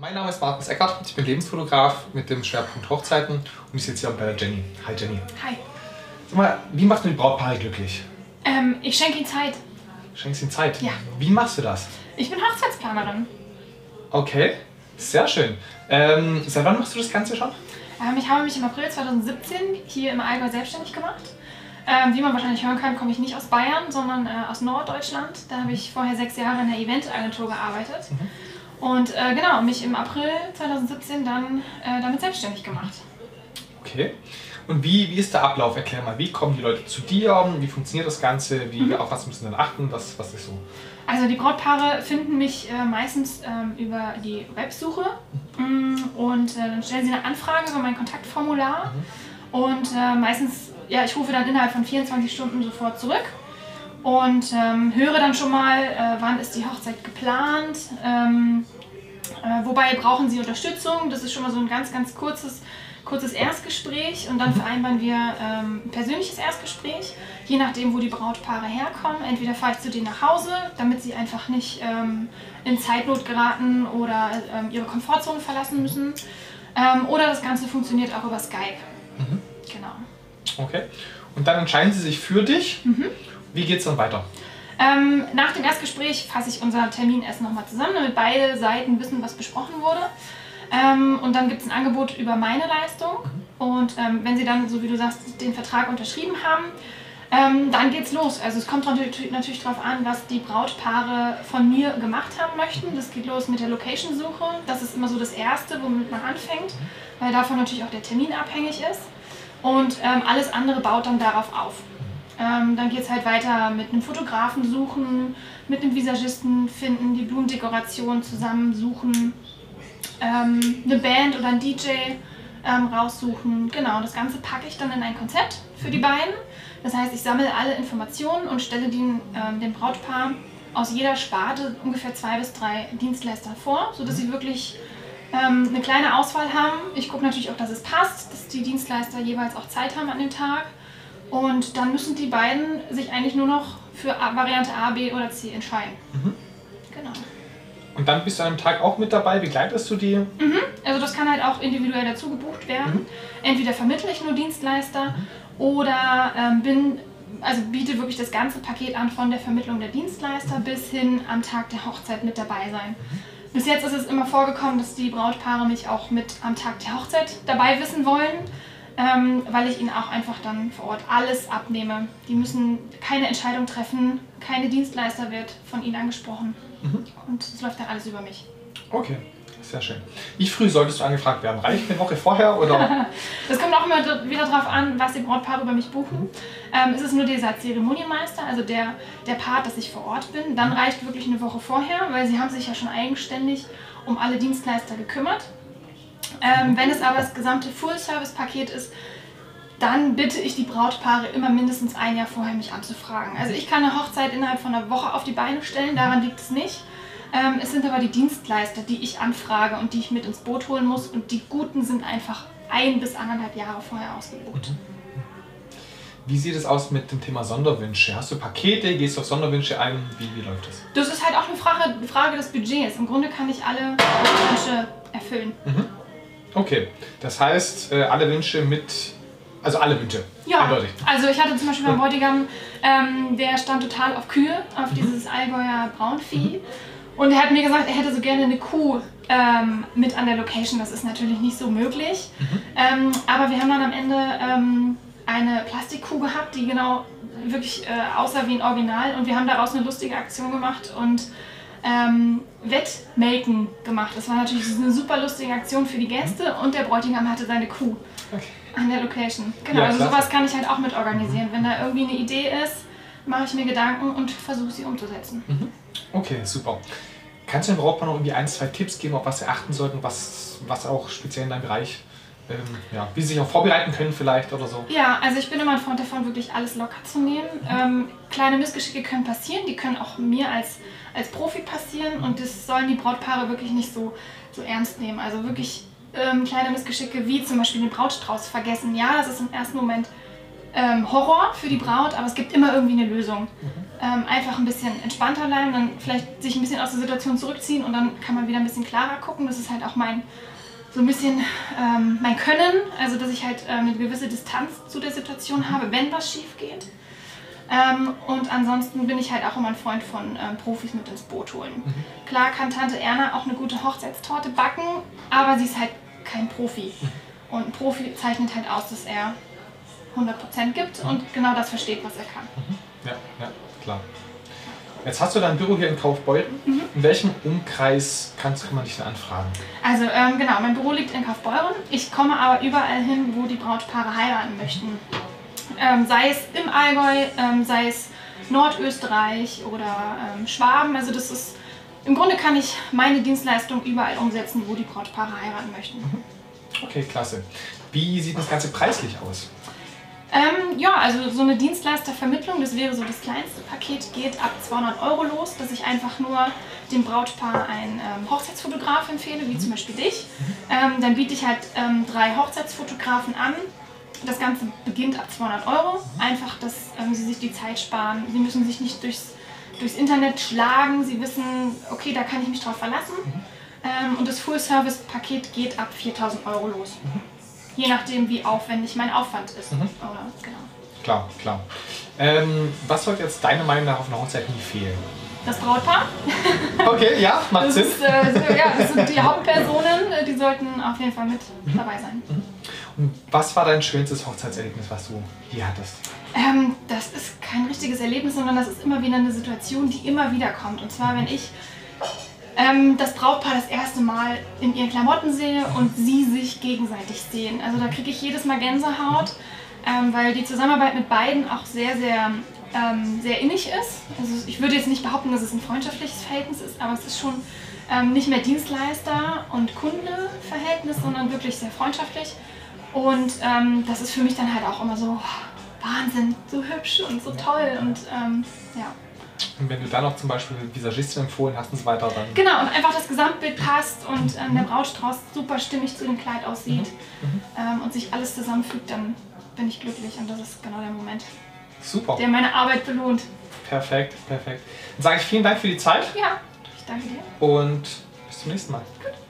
Mein Name ist Markus Eckert, ich bin Lebensfotograf mit dem Schwerpunkt Hochzeiten und ich sitze hier bei der Jenny. Hi Jenny. Hi. Sag mal, wie machst du die Brautpaare glücklich? Ähm, ich schenke Ihnen Zeit. Schenkst ihnen Zeit? Ja. Wie machst du das? Ich bin Hochzeitsplanerin. Okay, sehr schön. Ähm, seit wann machst du das Ganze schon? Ähm, ich habe mich im April 2017 hier im Allgäu selbstständig gemacht. Ähm, wie man wahrscheinlich hören kann, komme ich nicht aus Bayern, sondern äh, aus Norddeutschland. Da habe ich vorher sechs Jahre in der Eventagentur gearbeitet. Und äh, genau, mich im April 2017 dann äh, damit selbstständig gemacht. Okay. Und wie, wie ist der Ablauf? Erklär mal, wie kommen die Leute zu dir? Wie funktioniert das Ganze? Wie, Auf was müssen dann achten? Was, was ist so? Also die Brautpaare finden mich äh, meistens ähm, über die Websuche Mm, und äh, dann stellen sie eine Anfrage über mein Kontaktformular und äh, meistens, ja, ich rufe dann innerhalb von 24 Stunden sofort zurück und ähm, höre dann schon mal, äh, wann ist die Hochzeit geplant, ähm, äh, wobei brauchen sie Unterstützung, das ist schon mal so ein ganz, ganz kurzes kurzes Erstgespräch und dann vereinbaren wir ähm, ein persönliches Erstgespräch, je nachdem, wo die Brautpaare herkommen. Entweder fahre ich zu denen nach Hause, damit sie einfach nicht ähm, in Zeitnot geraten oder ähm, ihre Komfortzone verlassen müssen. Ähm, oder das Ganze funktioniert auch über Skype. Genau. Okay. Und dann entscheiden sie sich für dich. Mhm. Wie geht es dann weiter? Ähm, nach dem Erstgespräch fasse ich unser Termin erst nochmal zusammen, damit beide Seiten wissen, was besprochen wurde. Ähm, und dann gibt es ein Angebot über meine Leistung. Und ähm, wenn sie dann, so wie du sagst, den Vertrag unterschrieben haben, ähm, dann geht's los. Also es kommt natürlich, natürlich darauf an, was die Brautpaare von mir gemacht haben möchten. Das geht los mit der Location-Suche. Das ist immer so das Erste, womit man anfängt, weil davon natürlich auch der Termin abhängig ist. Und ähm, alles andere baut dann darauf auf. Ähm, dann geht es halt weiter mit einem Fotografen suchen, mit einem Visagisten finden, die Blumendekoration zusammensuchen, ähm, eine Band oder ein DJ ähm, raussuchen. Genau, das Ganze packe ich dann in ein Konzept für die beiden. Das heißt, ich sammle alle Informationen und stelle den, ähm, dem Brautpaar aus jeder Sparte ungefähr zwei bis drei Dienstleister vor, sodass sie wirklich ähm, eine kleine Auswahl haben. Ich gucke natürlich auch, dass es passt, dass die Dienstleister jeweils auch Zeit haben an dem Tag. Und dann müssen die beiden sich eigentlich nur noch für A- Variante A, B oder C entscheiden. Genau. Und dann bist du an einem Tag auch mit dabei. Begleitest du die? Also das kann halt auch individuell dazu gebucht werden. Entweder vermittle ich nur Dienstleister oder ähm, bin, also biete wirklich das ganze Paket an von der Vermittlung der Dienstleister bis hin am Tag der Hochzeit mit dabei sein. Bis jetzt ist es immer vorgekommen, dass die Brautpaare mich auch mit am Tag der Hochzeit dabei wissen wollen, ähm, weil ich ihnen auch einfach dann vor Ort alles abnehme. Die müssen keine Entscheidung treffen, keine Dienstleister wird von ihnen angesprochen und es läuft dann alles über mich. Okay, sehr schön. Wie früh solltest du angefragt werden? Reicht eine Woche vorher oder? Das kommt auch immer wieder darauf an, was die Brautpaare über mich buchen. Ähm, ist es nur dieser Zeremonienmeister, also der, der Part, dass ich vor Ort bin, dann reicht wirklich eine Woche vorher, weil sie haben sich ja schon eigenständig um alle Dienstleister gekümmert. Ähm, wenn es aber das gesamte Full-Service-Paket ist, dann bitte ich die Brautpaare immer mindestens ein Jahr vorher mich anzufragen. Also ich kann eine Hochzeit innerhalb von einer Woche auf die Beine stellen, daran liegt es nicht. Ähm, es sind aber die Dienstleister, die ich anfrage und die ich mit ins Boot holen muss und die guten sind einfach ein bis anderthalb Jahre vorher ausgebucht. Wie sieht es aus mit dem Thema Sonderwünsche? Hast du Pakete? Gehst du auf Sonderwünsche ein? Wie, wie läuft das? Das ist halt auch eine Frage, Frage des Budgets. Im Grunde kann ich alle Wünsche erfüllen. Okay, das heißt, äh, alle Wünsche mit. Also alle Wünsche. Ja, Eindeutig. also ich hatte zum Beispiel beim Bräutigam, ähm, der stand total auf Kühe, auf dieses Allgäuer Braunvieh. Und er hat mir gesagt, er hätte so gerne eine Kuh ähm, mit an der Location. Das ist natürlich nicht so möglich. Ähm, aber wir haben dann am Ende ähm, eine Plastikkuh gehabt, die genau wirklich äh, aussah wie ein Original. Und wir haben daraus eine lustige Aktion gemacht und ähm, Wettmelken gemacht. Das war natürlich eine super lustige Aktion für die Gäste und der Bräutigam hatte seine Kuh Okay. an der Location. Genau, Ja, also sowas kann ich halt auch mit organisieren. Wenn da irgendwie eine Idee ist, mache ich mir Gedanken und versuche sie umzusetzen. Okay, super. Kannst du dem Brautpaar noch irgendwie ein, zwei Tipps geben, auf was sie achten sollten, was, was auch speziell in deinem Bereich, ähm, ja, wie sie sich auch vorbereiten können vielleicht oder so? Ja, also ich bin immer ein Freund davon, wirklich alles locker zu nehmen. Ähm, kleine Missgeschicke können passieren, die können auch mir als, als Profi passieren und das sollen die Brautpaare wirklich nicht so, so ernst nehmen. Also wirklich ähm, kleine Missgeschicke wie zum Beispiel den Brautstrauß vergessen. Ja, das ist im ersten Moment ähm, Horror für die Braut, aber es gibt immer irgendwie eine Lösung. Ähm, einfach ein bisschen entspannter bleiben, dann vielleicht sich ein bisschen aus der Situation zurückziehen und dann kann man wieder ein bisschen klarer gucken. Das ist halt auch mein so ein bisschen ähm, mein Können, also dass ich halt ähm, eine gewisse Distanz zu der Situation habe, wenn was schief geht. Ähm, und ansonsten bin ich halt auch immer ein Freund von ähm, Profis mit ins Boot holen. Klar kann Tante Erna auch eine gute Hochzeitstorte backen, aber sie ist halt kein Profi. Und ein Profi zeichnet halt aus, dass er 100% gibt und genau das versteht, was er kann. Ja, ja, klar. Jetzt hast du dein Büro hier in Kaufbeuren. In welchem Umkreis kannst, kann man dich denn anfragen? Also ähm, genau, mein Büro liegt in Kaufbeuren. Ich komme aber überall hin, wo die Brautpaare heiraten möchten. Ähm, sei es im Allgäu, ähm, sei es Nordösterreich oder ähm, Schwaben. Also das ist, im Grunde kann ich meine Dienstleistung überall umsetzen, wo die Brautpaare heiraten möchten. Okay, klasse. Wie sieht das Ganze preislich aus? Ähm, ja, also so eine Dienstleistervermittlung, das wäre so das kleinste Paket, geht ab 200 Euro los, dass ich einfach nur dem Brautpaar einen ähm, Hochzeitsfotograf empfehle, wie zum Beispiel dich. Ähm, dann biete ich halt ähm, drei Hochzeitsfotografen an. Das Ganze beginnt ab 200 Euro. Einfach, dass ähm, sie sich die Zeit sparen. Sie müssen sich nicht durchs, durchs Internet schlagen. Sie wissen, okay, da kann ich mich drauf verlassen. Ähm, und das Full-Service-Paket geht ab 4000 Euro los. Je nachdem, wie aufwendig mein Aufwand ist. Oder, genau. Klar, klar. Ähm, was sollte jetzt deiner Meinung nach auf einer Hochzeit nie fehlen? Das Brautpaar, Okay, ja, macht das, Sinn. ist, äh, so, ja, das sind die Hauptpersonen, äh, die sollten auf jeden Fall mit dabei sein. Und was war dein schönstes Hochzeitserlebnis, was du hier hattest? Ähm, das ist kein richtiges Erlebnis, sondern das ist immer wieder eine Situation, die immer wieder kommt. Und zwar, wenn ich ähm, das Brautpaar das erste Mal in ihren Klamotten sehe und sie sich gegenseitig sehen. Also da kriege ich jedes Mal Gänsehaut, ähm, weil die Zusammenarbeit mit beiden auch sehr, sehr, ähm, sehr innig ist. Also ich würde jetzt nicht behaupten, dass es ein freundschaftliches Verhältnis ist, aber es ist schon ähm, nicht mehr Dienstleister- und Kunde-Verhältnis, sondern wirklich sehr freundschaftlich. Und ähm, das ist für mich dann halt auch immer so oh, Wahnsinn, so hübsch und so toll und ähm, ja. Und wenn du dann noch zum Beispiel Visagistin empfohlen hast und so weiter, dann. Genau, und einfach das Gesamtbild passt und ähm, der Brautstrauß super stimmig zu dem Kleid aussieht ähm, und sich alles zusammenfügt, dann bin ich glücklich und das ist genau der Moment, Super. der meine Arbeit belohnt. Perfekt, perfekt. Dann sage ich vielen Dank für die Zeit Ja, ich danke dir. und bis zum nächsten Mal. Gut.